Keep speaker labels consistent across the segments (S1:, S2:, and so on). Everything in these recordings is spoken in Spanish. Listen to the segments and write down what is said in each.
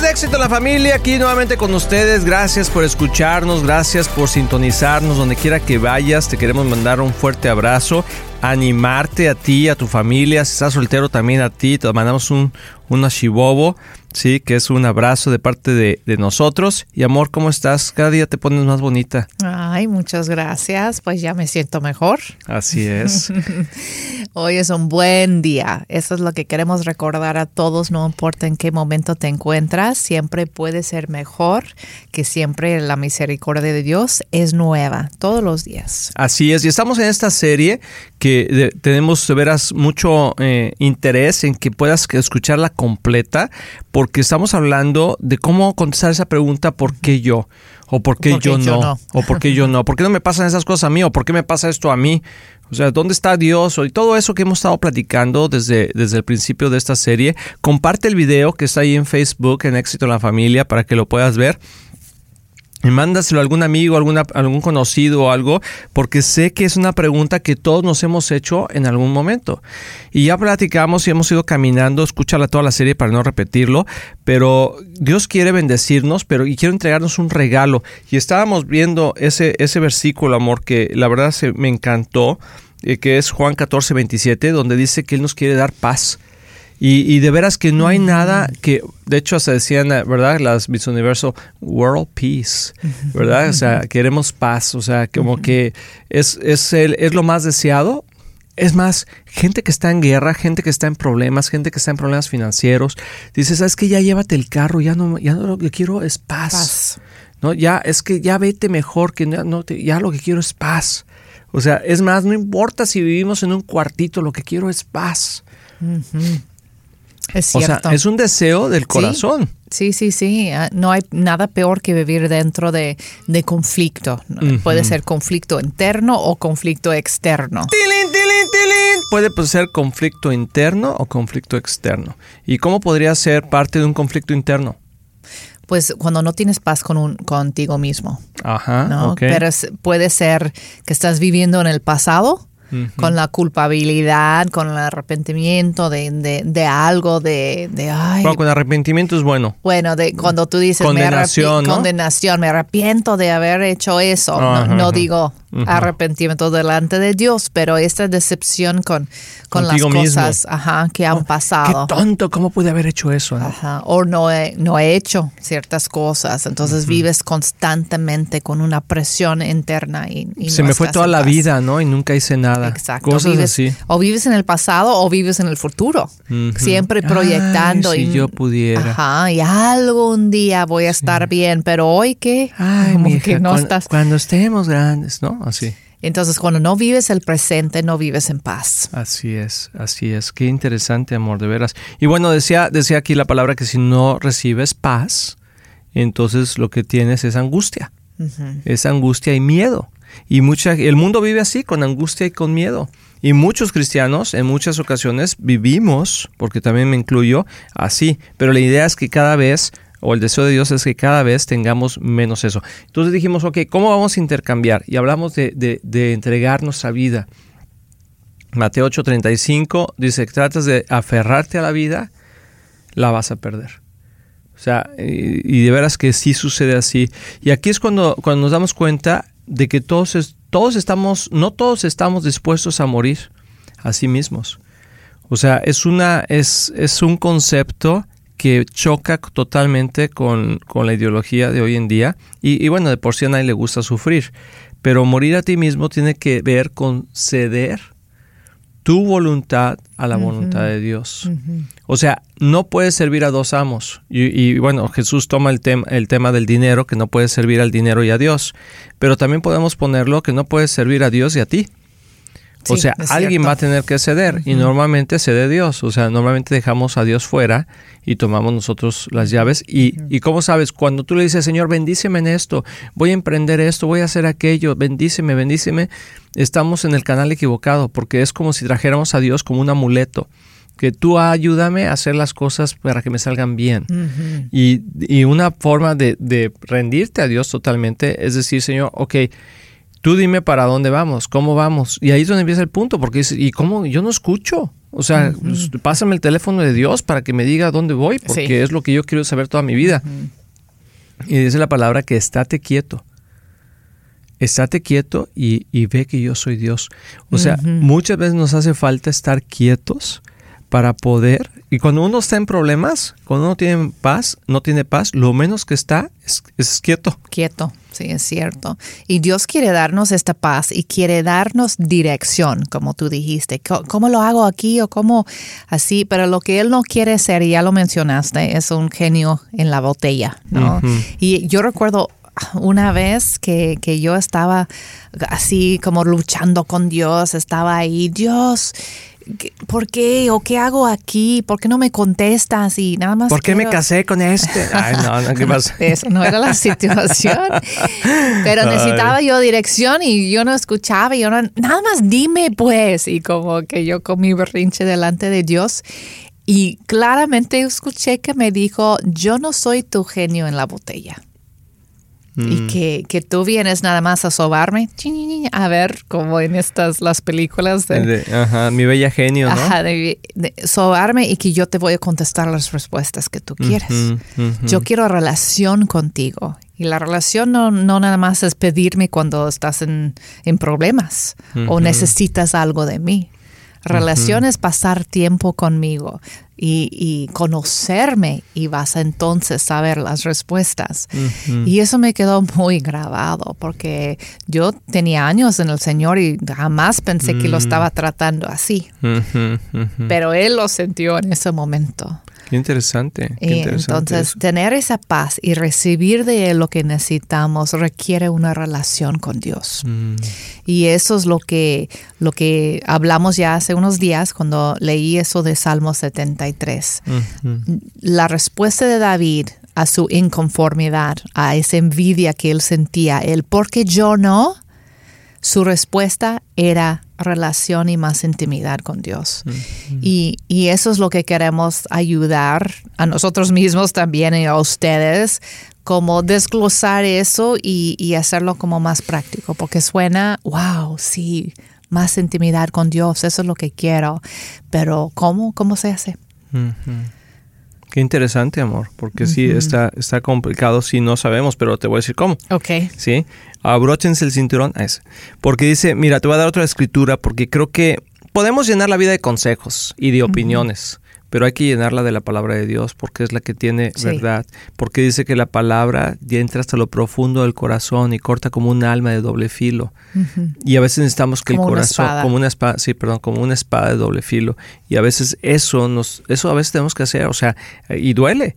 S1: De éxito la familia, aquí nuevamente con ustedes. Gracias por escucharnos, gracias por sintonizarnos donde quiera que vayas. Te queremos mandar un fuerte abrazo, animarte a ti, a tu familia. Si estás soltero también a ti, te mandamos un, un ashibobo sí, que es un abrazo de parte de, de, nosotros. Y amor, ¿cómo estás? Cada día te pones más bonita.
S2: Ay, muchas gracias. Pues ya me siento mejor.
S1: Así es.
S2: Hoy es un buen día. Eso es lo que queremos recordar a todos, no importa en qué momento te encuentras, siempre puede ser mejor, que siempre la misericordia de Dios es nueva todos los días.
S1: Así es, y estamos en esta serie que de, tenemos de veras mucho eh, interés en que puedas escucharla completa, porque estamos hablando de cómo contestar esa pregunta, ¿por qué yo? ¿O por qué, yo, yo no? no? ¿O por qué yo no? ¿Por qué no me pasan esas cosas a mí? ¿O por qué me pasa esto a mí? O sea, ¿dónde está Dios? Y todo eso que hemos estado platicando desde, desde el principio de esta serie. Comparte el video que está ahí en Facebook, en Éxito en la Familia, para que lo puedas ver mándaselo a algún amigo, alguna, algún conocido o algo, porque sé que es una pregunta que todos nos hemos hecho en algún momento. Y ya platicamos y hemos ido caminando, escúchala toda la serie para no repetirlo, pero Dios quiere bendecirnos, pero y quiere entregarnos un regalo. Y estábamos viendo ese, ese versículo, amor, que la verdad se, me encantó, eh, que es Juan 14, 27, donde dice que Él nos quiere dar paz. Y, y, de veras que no hay nada que, de hecho, se decían, ¿verdad? Las Miss Universo, World Peace, ¿verdad? O sea, queremos paz, o sea, como que es, es, el, es lo más deseado. Es más, gente que está en guerra, gente que está en problemas, gente que está en problemas financieros, dice, ¿sabes qué? Ya llévate el carro, ya no, ya no lo que quiero es paz. paz. ¿No? Ya, es que ya vete mejor, que ya, no te, ya lo que quiero es paz. O sea, es más, no importa si vivimos en un cuartito, lo que quiero es paz. Uh -huh.
S2: Es cierto.
S1: O sea, es un deseo del corazón.
S2: Sí, sí, sí. No hay nada peor que vivir dentro de, de conflicto. Uh -huh. Puede ser conflicto interno o conflicto externo.
S1: ¡Tilín, tilín, tilín! Puede pues, ser conflicto interno o conflicto externo. ¿Y cómo podría ser parte de un conflicto interno?
S2: Pues cuando no tienes paz con un, contigo mismo.
S1: Ajá.
S2: ¿no?
S1: Okay.
S2: Pero es, puede ser que estás viviendo en el pasado Uh -huh. con la culpabilidad, con el arrepentimiento de, de, de algo, de, de ay.
S1: Bueno, con arrepentimiento es bueno.
S2: Bueno, de cuando tú dices
S1: condenación,
S2: me
S1: ¿no?
S2: condenación, me arrepiento de haber hecho eso.
S1: Ajá,
S2: no, no digo uh -huh. arrepentimiento delante de Dios, pero esta decepción con, con las cosas ajá, que han
S1: oh,
S2: pasado.
S1: Qué tonto, ¿cómo pude haber hecho eso? ¿no?
S2: Ajá. O no he, no he hecho ciertas cosas, entonces uh -huh. vives constantemente con una presión interna. Y, y
S1: Se
S2: no
S1: me fue toda la vida, ¿no? Y nunca hice nada.
S2: Exacto.
S1: Cosas
S2: vives,
S1: así.
S2: O vives en el pasado o vives en el futuro.
S1: Uh -huh.
S2: Siempre proyectando.
S1: Ay, si
S2: y,
S1: yo pudiera.
S2: Ajá, y algún día voy a estar sí. bien, pero hoy qué?
S1: Ay,
S2: Como
S1: mija,
S2: que no
S1: cuando,
S2: estás.
S1: cuando estemos grandes, ¿no? Así.
S2: Entonces, cuando no vives el presente, no vives en paz.
S1: Así es, así es. Qué interesante, amor, de veras. Y bueno, decía, decía aquí la palabra que si no recibes paz, entonces lo que tienes es angustia. Uh -huh. Es angustia y miedo. Y mucha, el mundo vive así, con angustia y con miedo. Y muchos cristianos en muchas ocasiones vivimos, porque también me incluyo, así. Pero la idea es que cada vez, o el deseo de Dios es que cada vez tengamos menos eso. Entonces dijimos, ok, ¿cómo vamos a intercambiar? Y hablamos de, de, de entregar nuestra vida. Mateo 8:35 dice, tratas de aferrarte a la vida, la vas a perder. O sea, y, y de veras que sí sucede así. Y aquí es cuando, cuando nos damos cuenta de que todos, es, todos estamos, no todos estamos dispuestos a morir a sí mismos. O sea, es, una, es, es un concepto que choca totalmente con, con, la ideología de hoy en día. Y, y, bueno, de por sí a nadie le gusta sufrir. Pero morir a ti mismo tiene que ver con ceder tu voluntad a la uh -huh. voluntad de Dios. Uh -huh. O sea, no puedes servir a dos amos. Y, y bueno, Jesús toma el, tem el, tema del dinero, que no puedes servir al dinero y a Dios. Pero también podemos ponerlo que no puedes servir a Dios y a ti. O sea, alguien va a tener que ceder uh -huh. y normalmente cede Dios. O sea, normalmente dejamos a Dios fuera y tomamos nosotros las llaves. Y, y cómo sabes, cuando tú le dices, Señor, bendíceme en esto, voy a emprender esto, voy a hacer aquello, bendíceme, bendíceme, estamos en el canal equivocado porque es como si trajéramos a Dios como un amuleto que tú ayúdame a hacer las cosas para que me salgan bien. Uh -huh. y, y, una forma de, de, rendirte a Dios totalmente es decir, Señor, ok, tú dime para dónde vamos, cómo vamos. Y ahí es donde empieza el punto, porque dices, ¿y cómo? Yo no escucho. O sea, pues, pásame el teléfono de Dios para que me diga dónde voy, porque es lo que yo quiero saber toda mi vida. Y dice la palabra que estate quieto. Estate quieto y, ve que yo soy Dios. O sea, muchas veces nos hace falta estar quietos para poder. Y cuando uno está en problemas, cuando uno tiene paz, no tiene paz, lo menos que está es, quieto.
S2: Quieto, sí, es cierto. Y Dios quiere darnos esta paz y quiere darnos dirección, como tú dijiste. ¿Cómo lo hago aquí o cómo así? Pero lo que Él no quiere ser, y ya lo mencionaste, es un genio en la botella, ¿no? Y yo recuerdo una vez que, que, yo estaba así como luchando con Dios, estaba ahí, Dios, ¿por qué? ¿O qué hago aquí? ¿Por qué no me contestas? Y nada más.
S1: ¿Por qué me casé con este? Ay, no, no, ¿qué pasa?
S2: Eso no era la situación. Pero necesitaba yo dirección y yo no escuchaba. Y yo no, nada más dime, pues. Y como que yo con mi berrinche delante de Dios. Y claramente escuché que me dijo: Yo no soy tu genio en la botella. Y mm. que, que, tú vienes nada más a sobarme, a ver, como en estas, las películas de...
S1: ajá, mi bella genio, ¿no?
S2: Ajá, de, sobarme y que yo te voy a contestar las respuestas que tú quieres. Yo quiero relación contigo. Y la relación no, no, nada más es pedirme cuando estás en, en problemas o necesitas algo de mí. Relación es pasar tiempo conmigo, y, conocerme y vas a entonces saber las respuestas. Y eso me quedó muy grabado porque yo tenía años en el Señor y jamás pensé que lo mm. estaba tratando así. Pero Él lo sintió en ese momento.
S1: Qué interesante.
S2: entonces, tener esa paz y recibir de Él lo que necesitamos requiere una relación con Dios. Mm. Y eso es lo que, lo que hablamos ya hace unos días cuando leí eso de Salmo 73. La respuesta de David a su inconformidad, a esa envidia que él sentía, el porque yo no, su respuesta era relación y más intimidad con Dios. y, eso es lo que queremos ayudar a nosotros mismos también y a ustedes, como desglosar eso y, hacerlo como más práctico, porque suena, wow, sí, más intimidad con Dios, eso es lo que quiero, pero ¿cómo? ¿Cómo se hace?
S1: Qué interesante, amor, porque sí, está, está complicado si no sabemos, pero te voy a decir cómo.
S2: Ok.
S1: Sí, abróchense el cinturón, ese. porque dice, mira, te voy a dar otra escritura, porque creo que podemos llenar la vida de consejos y de opiniones pero hay que llenarla de la palabra de Dios porque es la que tiene verdad, porque dice que la palabra ya entra hasta lo profundo del corazón y corta como un alma de doble filo. Y a veces necesitamos que el corazón, como una espada, sí, perdón, como una espada de doble filo. Y a veces eso nos, eso a veces tenemos que hacer, o sea, y duele,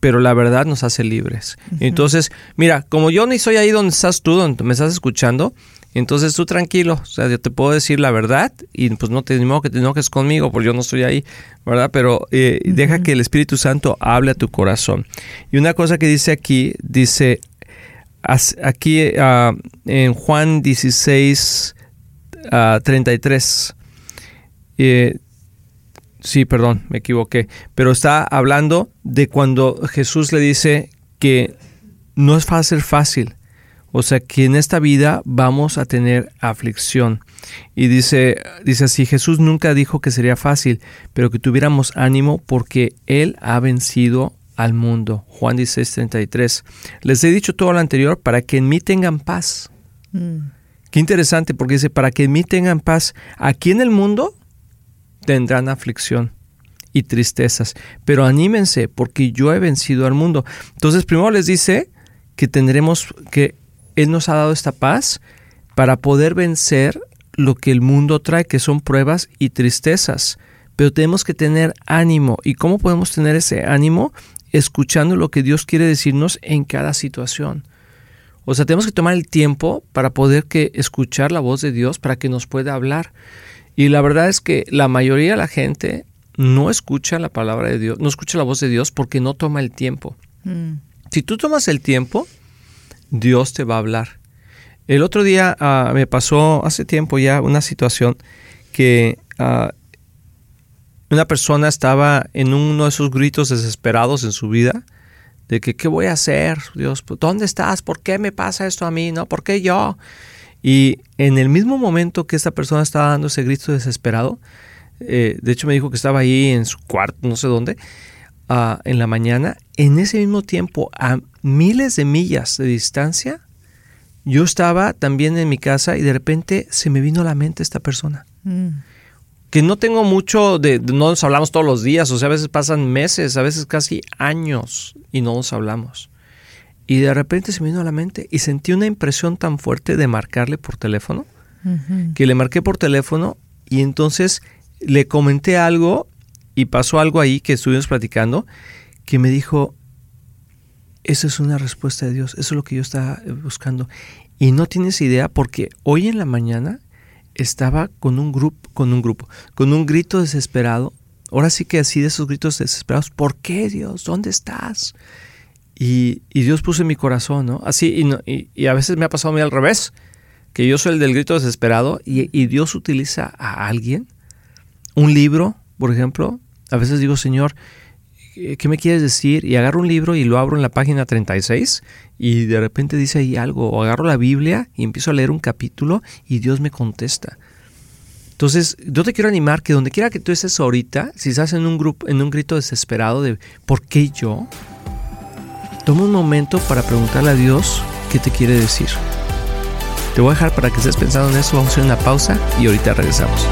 S1: pero la verdad nos hace libres. Entonces, mira, como yo ni soy ahí donde estás tú, donde me estás escuchando, entonces tú tranquilo, o sea, yo te puedo decir la verdad y pues no te digo que te enojes conmigo porque yo no estoy ahí, ¿verdad? Pero eh, deja que el Espíritu Santo hable a tu corazón. Y una cosa que dice aquí, dice aquí ah, en Juan 16, 33. Ah, eh, sí, perdón, me equivoqué, pero está hablando de cuando Jesús le dice que no es fácil, fácil o sea que en esta vida vamos a tener aflicción. Y dice, dice así, Jesús nunca dijo que sería fácil, pero que tuviéramos ánimo porque Él ha vencido al mundo. Juan 16, 33. Les he dicho todo lo anterior para que en mí tengan paz. Mm. Qué interesante porque dice, para que en mí tengan paz. Aquí en el mundo tendrán aflicción y tristezas, pero anímense porque yo he vencido al mundo. Entonces primero les dice que tendremos que él nos ha dado esta paz para poder vencer lo que el mundo trae, que son pruebas y tristezas. Pero tenemos que tener ánimo. ¿Y cómo podemos tener ese ánimo? Escuchando lo que Dios quiere decirnos en cada situación. O sea, tenemos que tomar el tiempo para poder que escuchar la voz de Dios, para que nos pueda hablar. Y la verdad es que la mayoría de la gente no escucha la palabra de Dios, no escucha la voz de Dios porque no toma el tiempo. Mm. Si tú tomas el tiempo, Dios te va a hablar. El otro día ah, me pasó hace tiempo ya una situación que ah, una persona estaba en uno de esos gritos desesperados en su vida de que qué voy a hacer, Dios, ¿dónde estás? ¿Por qué me pasa esto a mí? ¿No? ¿Por qué yo? Y en el mismo momento que esta persona estaba dando ese grito desesperado, eh, de hecho me dijo que estaba ahí en su cuarto, no sé dónde, ah, en la mañana. En ese mismo tiempo, a miles de millas de distancia, yo estaba también en mi casa y de repente se me vino a la mente esta persona.
S2: Mm.
S1: Que no tengo mucho de, no nos hablamos todos los días, o sea, a veces pasan meses, a veces casi años y no nos hablamos. Y de repente se me vino a la mente y sentí una impresión tan fuerte de marcarle por teléfono, que le marqué por teléfono y entonces le comenté algo y pasó algo ahí que estuvimos platicando, que me dijo, esa es una respuesta de Dios, eso es lo que yo estaba eh, buscando. Y no tienes idea porque hoy en la mañana estaba con un grupo, con un grupo, con un grito desesperado. Ahora sí que así de esos gritos desesperados, ¿por qué Dios? ¿Dónde estás? Y, Dios puso en mi corazón, ¿no? Así, y, y, a veces me ha pasado a mí al revés, que yo soy el del grito desesperado y, y Dios utiliza a alguien, un libro, por ejemplo. A veces digo, Señor, ¿qué me quieres decir? Y agarro un libro y lo abro en la página 36 y de repente dice ahí algo. O agarro la Biblia y empiezo a leer un capítulo y Dios me contesta. Entonces, yo te quiero animar que donde quiera que tú estés ahorita, si estás en un grupo, en un grito desesperado de ¿por qué yo? Toma un momento para preguntarle a Dios qué te quiere decir. Te voy a dejar para que estés pensando en eso, vamos a hacer una pausa y ahorita regresamos.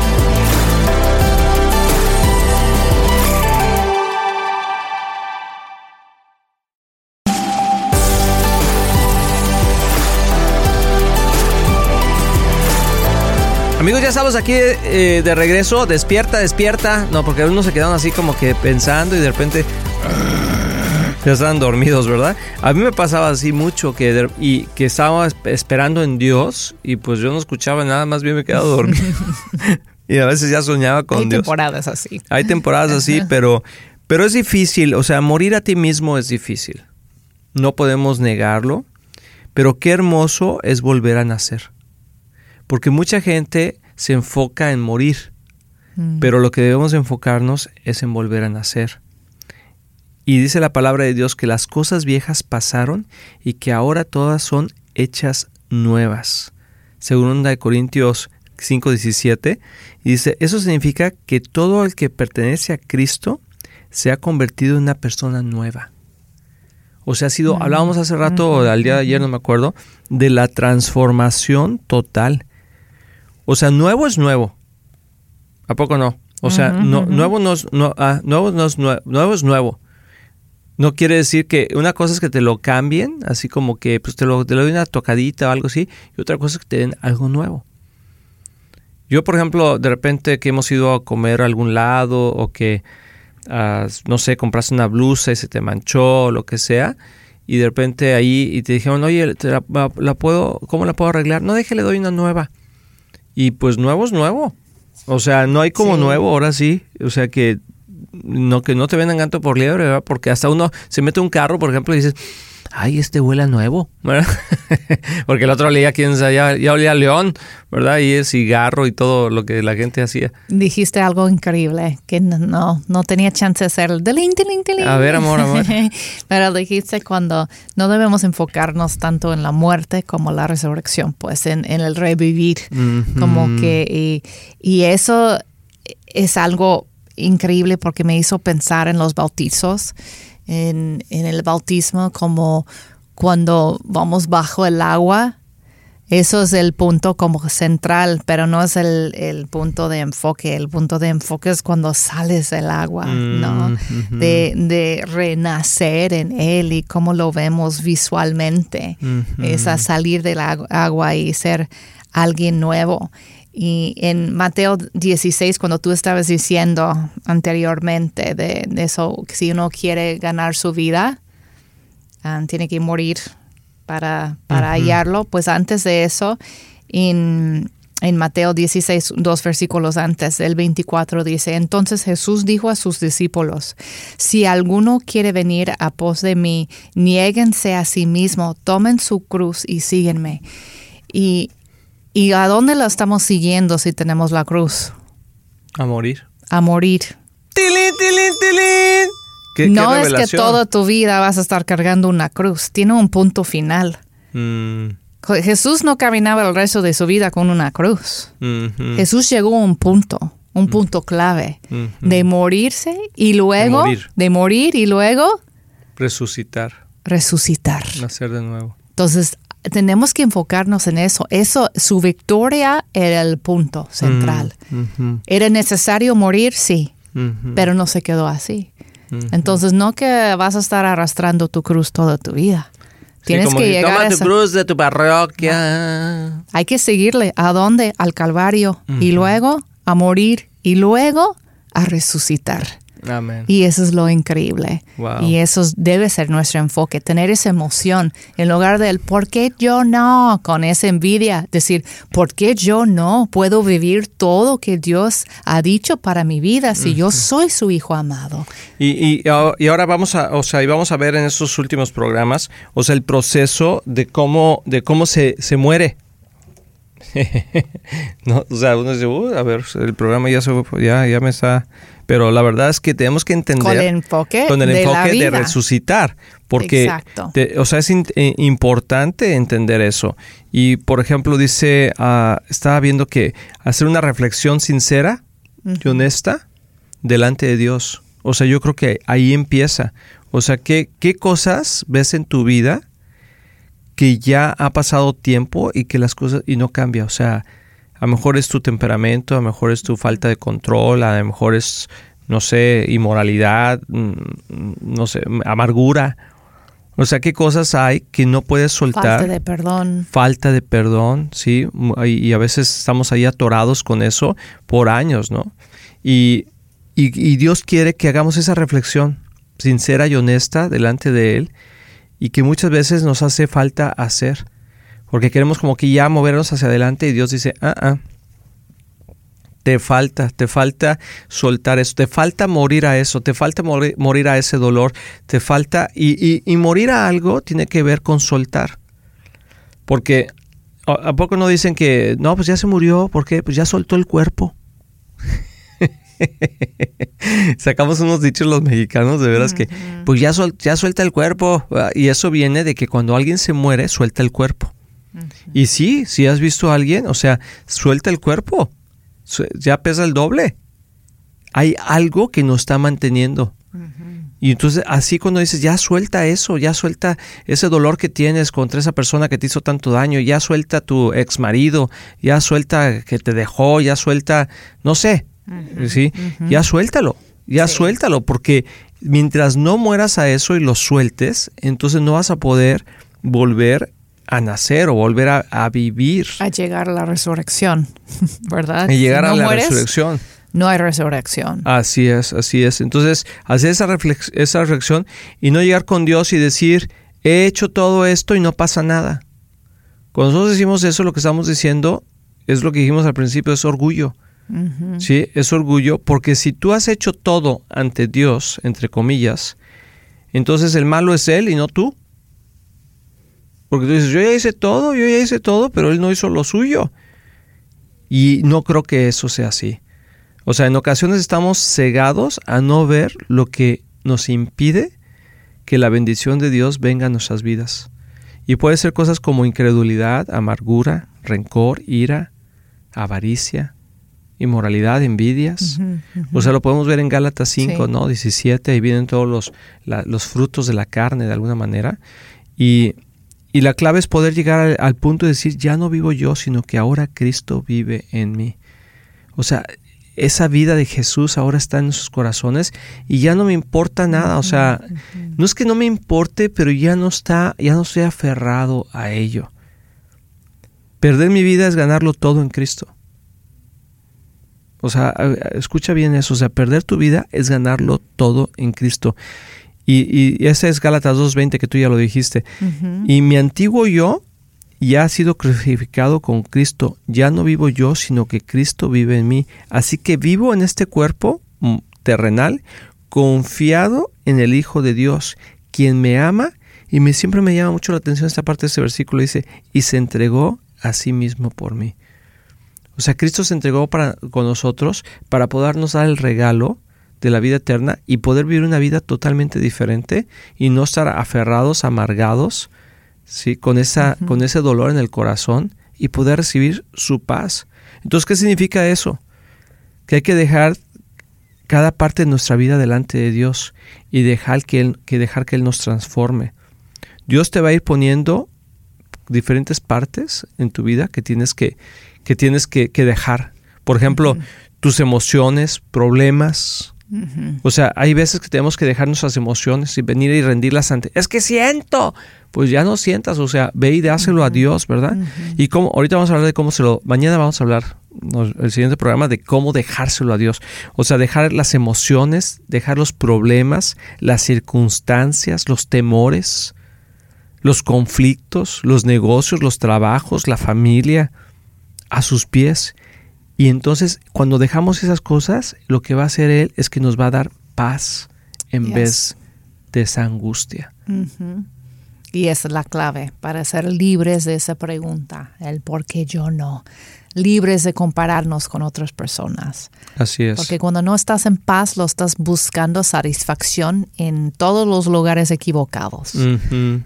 S1: Amigos, ya estamos aquí eh, de regreso. Despierta, despierta. No, porque algunos se quedaron así como que pensando y de repente ya estaban dormidos, ¿verdad? A mí me pasaba así mucho que, y, que estaba esperando en Dios y pues yo no escuchaba nada, más bien me quedaba dormido. y a veces ya soñaba con Dios.
S2: Hay temporadas así.
S1: Hay temporadas así, pero, pero es difícil. O sea, morir a ti mismo es difícil. No podemos negarlo. Pero qué hermoso es volver a nacer. Porque mucha gente se enfoca en morir, mm. pero lo que debemos enfocarnos es en volver a nacer. Y dice la palabra de Dios que las cosas viejas pasaron y que ahora todas son hechas nuevas. Según de Corintios 5:17, dice, eso significa que todo el que pertenece a Cristo se ha convertido en una persona nueva. O sea, ha sido, mm. hablábamos hace rato, o al día de ayer, no me acuerdo, de la transformación total. O sea, nuevo es nuevo. ¿A poco no? O sea, no, nuevo, no es, no, ah, nuevo, no es nuevo, es nuevo. No quiere decir que una cosa es que te lo cambien, así como que pues te lo, te lo doy una tocadita o algo así, y otra cosa es que te den algo nuevo. Yo, por ejemplo, de repente que hemos ido a comer a algún lado o que, ah, no sé, compraste una blusa y se te manchó o lo que sea, y de repente ahí y te dijeron, oye, la, puedo, ¿cómo la puedo arreglar? No, déjale, doy una nueva. Y pues nuevo es nuevo. O sea, no hay como nuevo, ahora sí. O sea que no que no te vendan gato por liebre, ¿verdad? Porque hasta uno se mete un carro, por ejemplo, y dices, ay, este huele a nuevo, ¿verdad? Porque el otro olía, quién sabe, ya, ya, olía a león, ¿verdad? Y el cigarro y todo lo que la gente hacía.
S2: Dijiste algo increíble, que no, no tenía chance de hacer el deling,
S1: A ver, amor, amor.
S2: Pero dijiste cuando no debemos enfocarnos tanto en la muerte como la resurrección, pues en, el revivir, como que, y, y eso es algo increíble porque me hizo pensar en los bautizos en, el bautismo como cuando vamos bajo el agua. Eso es el punto como central, pero no es el, punto de enfoque. El punto de enfoque es cuando sales del agua, ¿no? Mm, de, renacer en él y cómo lo vemos visualmente. Es a salir del agua y ser alguien nuevo. Y en Mateo 16, cuando tú estabas diciendo anteriormente de, eso, que si uno quiere ganar su vida, ah, tiene que morir para, para hallarlo, pues antes de eso, en, en Mateo 16, dos versículos antes, el 24 dice, entonces Jesús dijo a sus discípulos, si alguno quiere venir a pos de mí, niéguense a sí mismo, tomen su cruz y síguenme. Y ¿Y a dónde la estamos siguiendo si tenemos la cruz?
S1: A morir.
S2: A morir.
S1: ¡Tilín, tilín, tilín!
S2: no es que toda tu vida vas a estar cargando una cruz. Tiene un punto final.
S1: Mm.
S2: Jesús no caminaba el resto de su vida con una cruz. Jesús llegó a un punto, un punto clave, de morirse y luego, de morir. y luego
S1: resucitar.
S2: Resucitar.
S1: Nacer de nuevo.
S2: Entonces, tenemos que enfocarnos en eso. Eso, su victoria era el punto central. ¿Era necesario morir? Sí, pero no se quedó así. Entonces, no que vas a estar arrastrando tu cruz toda tu vida. Tienes que llegar
S1: a tu cruz de tu parroquia.
S2: Hay que seguirle. ¿A dónde? Al Calvario. Y luego a morir. Y luego a resucitar. Y eso es lo increíble. Y eso debe ser nuestro enfoque, tener esa emoción en lugar del ¿por qué yo no? Con esa envidia, decir ¿por qué yo no puedo vivir todo que Dios ha dicho para mi vida si yo soy su hijo amado?
S1: Y, y, ahora vamos a, o sea, y vamos a ver en estos últimos programas, o sea, el proceso de cómo, de cómo se, se muere. no, o sea, uno dice, a ver, el programa ya, se, ya, ya me está pero la verdad es que tenemos que entender
S2: con el enfoque,
S1: con el de, enfoque de resucitar, porque o sea, es eh, importante entender eso. Y por ejemplo, dice, uh, estaba viendo que hacer una reflexión sincera y honesta delante de Dios. O sea, yo creo que ahí empieza. O sea, ¿qué, qué cosas ves en tu vida que ya ha pasado tiempo y que las cosas y no cambia? O sea, a lo mejor es tu temperamento, a lo mejor es tu falta de control, a lo mejor es, no sé, inmoralidad, mm, no sé, amargura. O sea, ¿qué cosas hay que no puedes soltar?
S2: Falta de perdón.
S1: Falta de perdón, sí. Y, a veces estamos ahí atorados con eso por años, ¿no? Y, y Dios quiere que hagamos esa reflexión sincera y honesta delante de Él y que muchas veces nos hace falta hacer porque queremos como que ya movernos hacia adelante y Dios dice, ah, ah, te falta, te falta soltar eso, te falta morir a eso, te falta morir, a ese dolor, te falta, y, y, morir a algo tiene que ver con soltar. Porque, ¿a poco no dicen que, no, pues ya se murió, ¿por qué? Pues ya soltó el cuerpo. Sacamos unos dichos los mexicanos, de veras que, pues ya, ya suelta el cuerpo. Y eso viene de que cuando alguien se muere, suelta el cuerpo. Y sí, si has visto a alguien, o sea, suelta el cuerpo, ya pesa el doble. Hay algo que nos está manteniendo. Y entonces así cuando dices, ya suelta eso, ya suelta ese dolor que tienes contra esa persona que te hizo tanto daño, ya suelta tu ex marido, ya suelta que te dejó, ya suelta, no sé, ¿sí? Ya suéltalo, ya suéltalo, porque mientras no mueras a eso y lo sueltes, entonces no vas a poder volver a nacer o volver a, vivir.
S2: A llegar a la resurrección, ¿verdad?
S1: A llegar a la resurrección.
S2: No hay resurrección.
S1: Así es, así es. Entonces, hacer esa, esa reflexión y no llegar con Dios y decir, he hecho todo esto y no pasa nada. Cuando nosotros decimos eso, lo que estamos diciendo es lo que dijimos al principio, es orgullo. Sí, es orgullo, porque si tú has hecho todo ante Dios, entre comillas, entonces el malo es Él y no tú. Porque tú dices, yo ya hice todo, yo ya hice todo, pero él no hizo lo suyo. Y no creo que eso sea así. O sea, en ocasiones estamos cegados a no ver lo que nos impide que la bendición de Dios venga a nuestras vidas. Y puede ser cosas como incredulidad, amargura, rencor, ira, avaricia, inmoralidad, envidias. O sea, lo podemos ver en Gálatas 5, ¿no? 17, ahí vienen todos los, los frutos de la carne de alguna manera. Y y la clave es poder llegar al, punto de decir, ya no vivo yo, sino que ahora Cristo vive en mí. O sea, esa vida de Jesús ahora está en sus corazones y ya no me importa nada. O sea, no es que no me importe, pero ya no está, ya no estoy aferrado a ello. Perder mi vida es ganarlo todo en Cristo. O sea, escucha bien eso. O sea, perder tu vida es ganarlo todo en Cristo. Y, y ese es Gálatas 2.20 que tú ya lo dijiste. Y mi antiguo yo ya ha sido crucificado con Cristo. Ya no vivo yo, sino que Cristo vive en mí. Así que vivo en este cuerpo mm, terrenal, confiado en el Hijo de Dios, quien me ama. Y me, siempre me llama mucho la atención esta parte de ese versículo. Dice, y se entregó a sí mismo por mí. O sea, Cristo se entregó para, con nosotros para podernos dar el regalo de la vida eterna y poder vivir una vida totalmente diferente y no estar aferrados, amargados, ¿sí? con, esa, con ese dolor en el corazón y poder recibir su paz. Entonces, ¿qué significa eso? que hay que dejar cada parte de nuestra vida delante de Dios y dejar que, él, que dejar que Él nos transforme. Dios te va a ir poniendo diferentes partes en tu vida que tienes que, que, tienes que, dejar. Por ejemplo, tus emociones, problemas. O sea, hay veces que tenemos que dejar nuestras emociones y venir y rendirlas ante. Es que siento. Pues ya no sientas, o sea, ve y dáselo a Dios, ¿verdad? Y como ahorita vamos a hablar de cómo se lo. Mañana vamos a hablar el siguiente programa de cómo dejárselo a Dios. O sea, dejar las emociones, dejar los problemas, las circunstancias, los temores, los conflictos, los negocios, los trabajos, la familia, a sus pies. Y entonces, cuando dejamos esas cosas, lo que va a hacer Él es que nos va a dar paz en vez de esa angustia.
S2: Y esa es la clave para ser libres de esa pregunta, el por qué yo no libres de compararnos con otras personas.
S1: Así es.
S2: Porque cuando no estás en paz, lo estás buscando satisfacción en todos los lugares equivocados.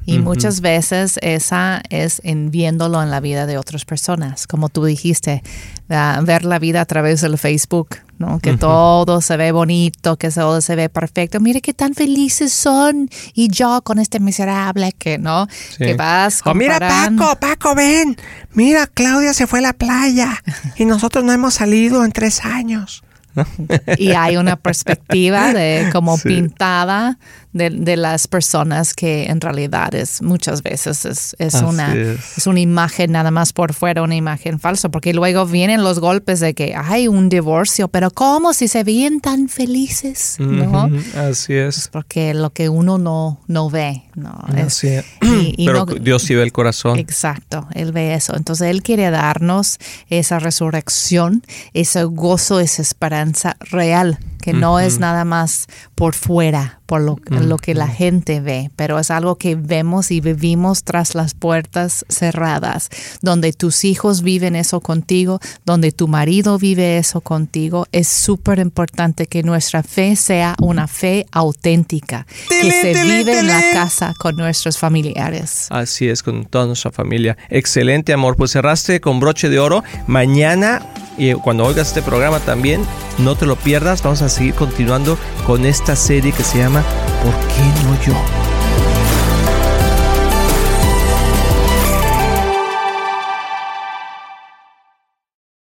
S2: y muchas veces esa es en viéndolo en la vida de otras personas. Como tú dijiste, ver la vida a través del Facebook, ¿no? Que todo se ve bonito, que todo se ve perfecto. Mire qué tan felices son. Y yo con este miserable que, ¿no? Que vas
S1: oh, mira Paco, Paco, ven. Mira, Claudia se fue a la playa y nosotros no hemos salido en tres años.
S2: y hay una perspectiva de como pintada de, las personas que en realidad es muchas veces es, una, es. una imagen nada más por fuera, una imagen falsa, porque luego vienen los golpes de que hay un divorcio, pero ¿cómo si se ven tan felices? ¿no?
S1: Así es.
S2: Porque lo que uno no, no ve, ¿no?
S1: Así es. pero Dios sí ve el corazón.
S2: Exacto, Él ve eso. Entonces Él quiere darnos esa resurrección, ese gozo, esa esperanza real que no es nada más por fuera, por lo, lo, que la gente ve, pero es algo que vemos y vivimos tras las puertas cerradas, donde tus hijos viven eso contigo, donde tu marido vive eso contigo. Es súper importante que nuestra fe sea una fe auténtica, que se vive en la casa con nuestros familiares.
S1: Así es, con toda nuestra familia. Excelente, amor. Pues cerraste con broche de oro. Mañana y cuando oigas este programa también, no te lo pierdas. Vamos a seguir continuando con esta serie que se llama ¿Por qué no yo?